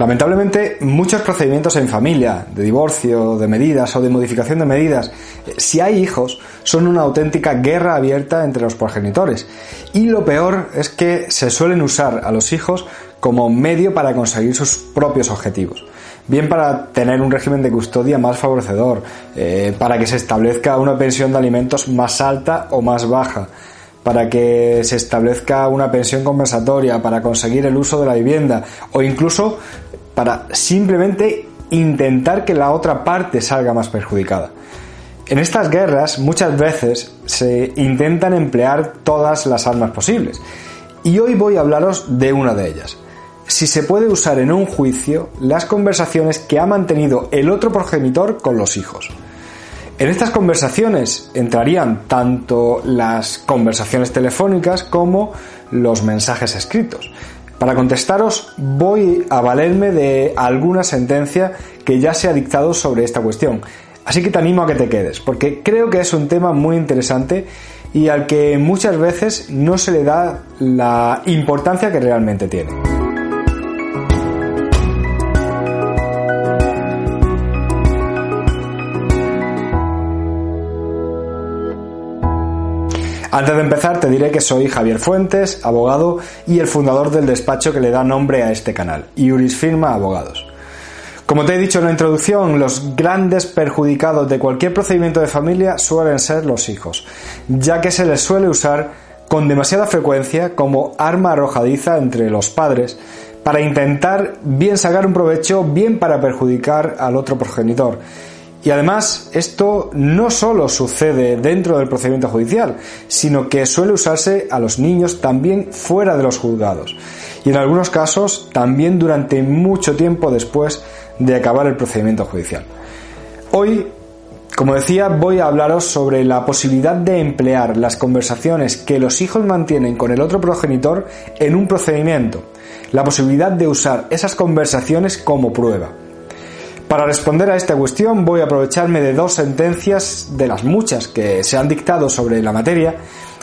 Lamentablemente, muchos procedimientos en familia, de divorcio, de medidas o de modificación de medidas, eh, si hay hijos, son una auténtica guerra abierta entre los progenitores. Y lo peor es que se suelen usar a los hijos como medio para conseguir sus propios objetivos. Bien para tener un régimen de custodia más favorecedor, eh, para que se establezca una pensión de alimentos más alta o más baja, para que se establezca una pensión compensatoria, para conseguir el uso de la vivienda o incluso para simplemente intentar que la otra parte salga más perjudicada. En estas guerras muchas veces se intentan emplear todas las armas posibles y hoy voy a hablaros de una de ellas. Si se puede usar en un juicio las conversaciones que ha mantenido el otro progenitor con los hijos. En estas conversaciones entrarían tanto las conversaciones telefónicas como los mensajes escritos. Para contestaros voy a valerme de alguna sentencia que ya se ha dictado sobre esta cuestión. Así que te animo a que te quedes, porque creo que es un tema muy interesante y al que muchas veces no se le da la importancia que realmente tiene. Antes de empezar te diré que soy Javier Fuentes, abogado y el fundador del despacho que le da nombre a este canal, Iuris Firma Abogados. Como te he dicho en la introducción, los grandes perjudicados de cualquier procedimiento de familia suelen ser los hijos, ya que se les suele usar con demasiada frecuencia como arma arrojadiza entre los padres para intentar bien sacar un provecho, bien para perjudicar al otro progenitor y además, esto no solo sucede dentro del procedimiento judicial, sino que suele usarse a los niños también fuera de los juzgados. Y en algunos casos también durante mucho tiempo después de acabar el procedimiento judicial. Hoy, como decía, voy a hablaros sobre la posibilidad de emplear las conversaciones que los hijos mantienen con el otro progenitor en un procedimiento. La posibilidad de usar esas conversaciones como prueba. Para responder a esta cuestión voy a aprovecharme de dos sentencias de las muchas que se han dictado sobre la materia,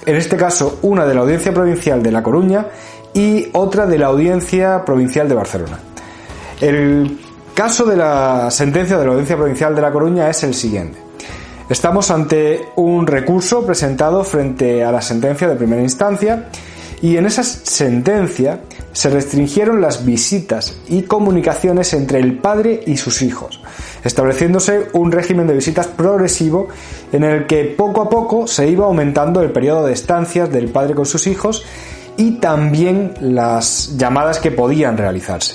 en este caso una de la Audiencia Provincial de La Coruña y otra de la Audiencia Provincial de Barcelona. El caso de la sentencia de la Audiencia Provincial de La Coruña es el siguiente. Estamos ante un recurso presentado frente a la sentencia de primera instancia y en esa sentencia se restringieron las visitas y comunicaciones entre el padre y sus hijos, estableciéndose un régimen de visitas progresivo en el que poco a poco se iba aumentando el periodo de estancias del padre con sus hijos y también las llamadas que podían realizarse.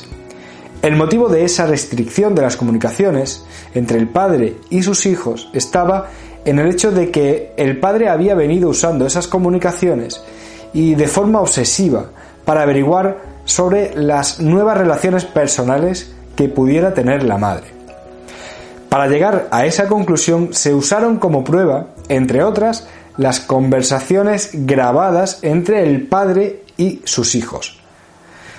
El motivo de esa restricción de las comunicaciones entre el padre y sus hijos estaba en el hecho de que el padre había venido usando esas comunicaciones y de forma obsesiva para averiguar sobre las nuevas relaciones personales que pudiera tener la madre. Para llegar a esa conclusión se usaron como prueba, entre otras, las conversaciones grabadas entre el padre y sus hijos.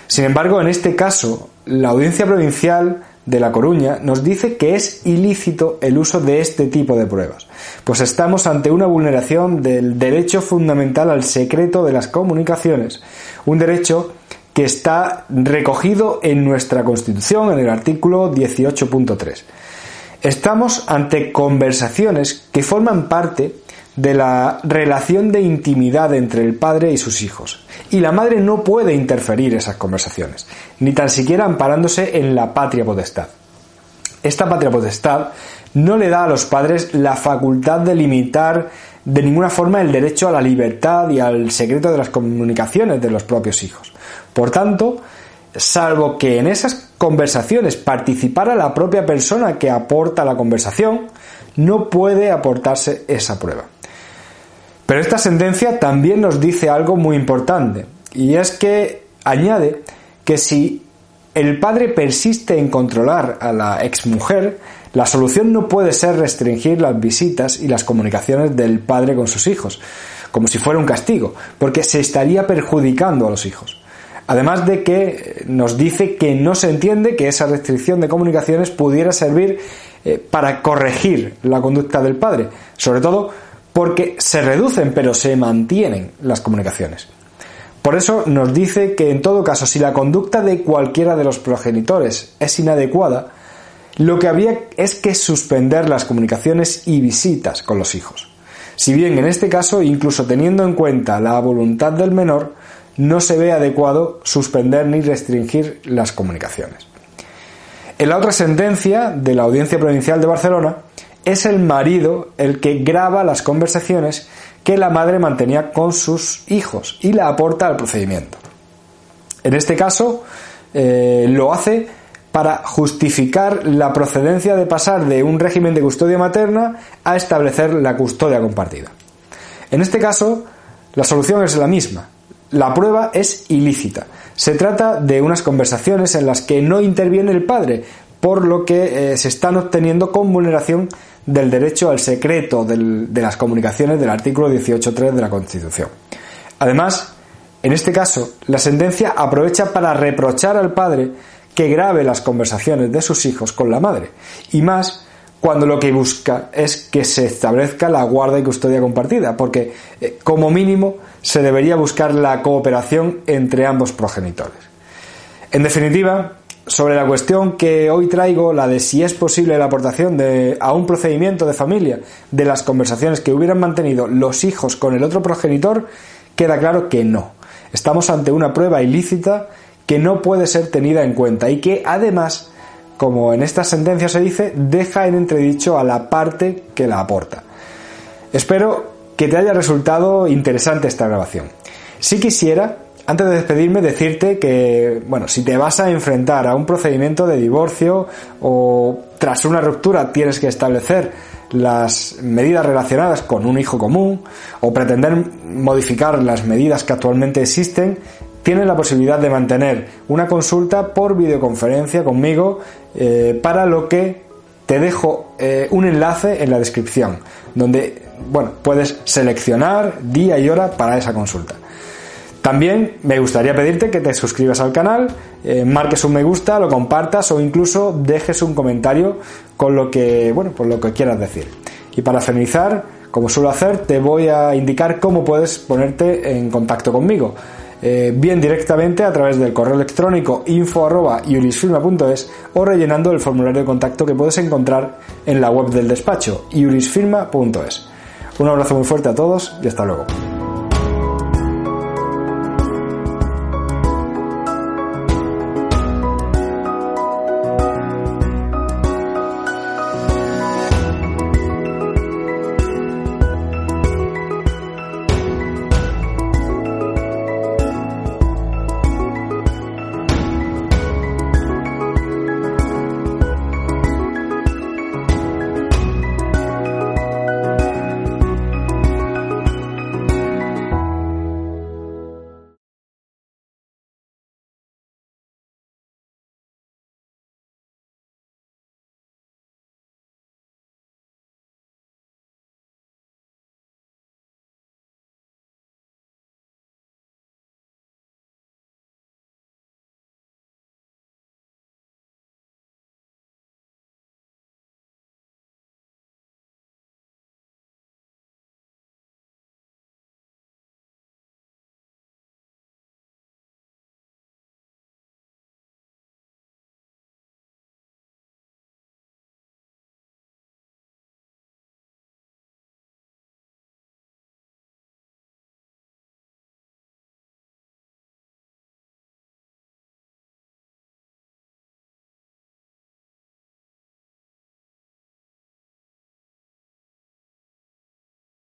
Sin embargo, en este caso, la Audiencia Provincial de La Coruña nos dice que es ilícito el uso de este tipo de pruebas, pues estamos ante una vulneración del derecho fundamental al secreto de las comunicaciones, un derecho que está recogido en nuestra Constitución en el artículo 18.3. Estamos ante conversaciones que forman parte de la relación de intimidad entre el padre y sus hijos. Y la madre no puede interferir esas conversaciones, ni tan siquiera amparándose en la patria potestad. Esta patria potestad no le da a los padres la facultad de limitar de ninguna forma el derecho a la libertad y al secreto de las comunicaciones de los propios hijos. Por tanto, salvo que en esas conversaciones participara la propia persona que aporta la conversación, no puede aportarse esa prueba. Pero esta sentencia también nos dice algo muy importante, y es que añade que si el padre persiste en controlar a la exmujer, la solución no puede ser restringir las visitas y las comunicaciones del padre con sus hijos, como si fuera un castigo, porque se estaría perjudicando a los hijos. Además de que nos dice que no se entiende que esa restricción de comunicaciones pudiera servir eh, para corregir la conducta del padre, sobre todo porque se reducen pero se mantienen las comunicaciones. Por eso nos dice que en todo caso, si la conducta de cualquiera de los progenitores es inadecuada, lo que habría es que suspender las comunicaciones y visitas con los hijos. Si bien en este caso, incluso teniendo en cuenta la voluntad del menor, no se ve adecuado suspender ni restringir las comunicaciones. En la otra sentencia de la Audiencia Provincial de Barcelona, es el marido el que graba las conversaciones que la madre mantenía con sus hijos y la aporta al procedimiento. En este caso, eh, lo hace para justificar la procedencia de pasar de un régimen de custodia materna a establecer la custodia compartida. En este caso, la solución es la misma. La prueba es ilícita. Se trata de unas conversaciones en las que no interviene el padre, por lo que eh, se están obteniendo con vulneración del derecho al secreto de las comunicaciones del artículo 18.3 de la Constitución. Además, en este caso, la sentencia aprovecha para reprochar al padre que grabe las conversaciones de sus hijos con la madre, y más cuando lo que busca es que se establezca la guarda y custodia compartida, porque eh, como mínimo se debería buscar la cooperación entre ambos progenitores. En definitiva, sobre la cuestión que hoy traigo, la de si es posible la aportación de, a un procedimiento de familia de las conversaciones que hubieran mantenido los hijos con el otro progenitor, queda claro que no. Estamos ante una prueba ilícita que no puede ser tenida en cuenta y que además, como en esta sentencia se dice, deja en entredicho a la parte que la aporta. Espero que te haya resultado interesante esta grabación. Si quisiera antes de despedirme, decirte que, bueno, si te vas a enfrentar a un procedimiento de divorcio o tras una ruptura tienes que establecer las medidas relacionadas con un hijo común o pretender modificar las medidas que actualmente existen, tienes la posibilidad de mantener una consulta por videoconferencia conmigo eh, para lo que te dejo eh, un enlace en la descripción donde bueno puedes seleccionar día y hora para esa consulta. También me gustaría pedirte que te suscribas al canal, eh, marques un me gusta, lo compartas o incluso dejes un comentario con lo que, bueno, por lo que quieras decir. Y para finalizar, como suelo hacer, te voy a indicar cómo puedes ponerte en contacto conmigo. Eh, bien directamente a través del correo electrónico info.iurisfirma.es o rellenando el formulario de contacto que puedes encontrar en la web del despacho iurisfirma.es. Un abrazo muy fuerte a todos y hasta luego.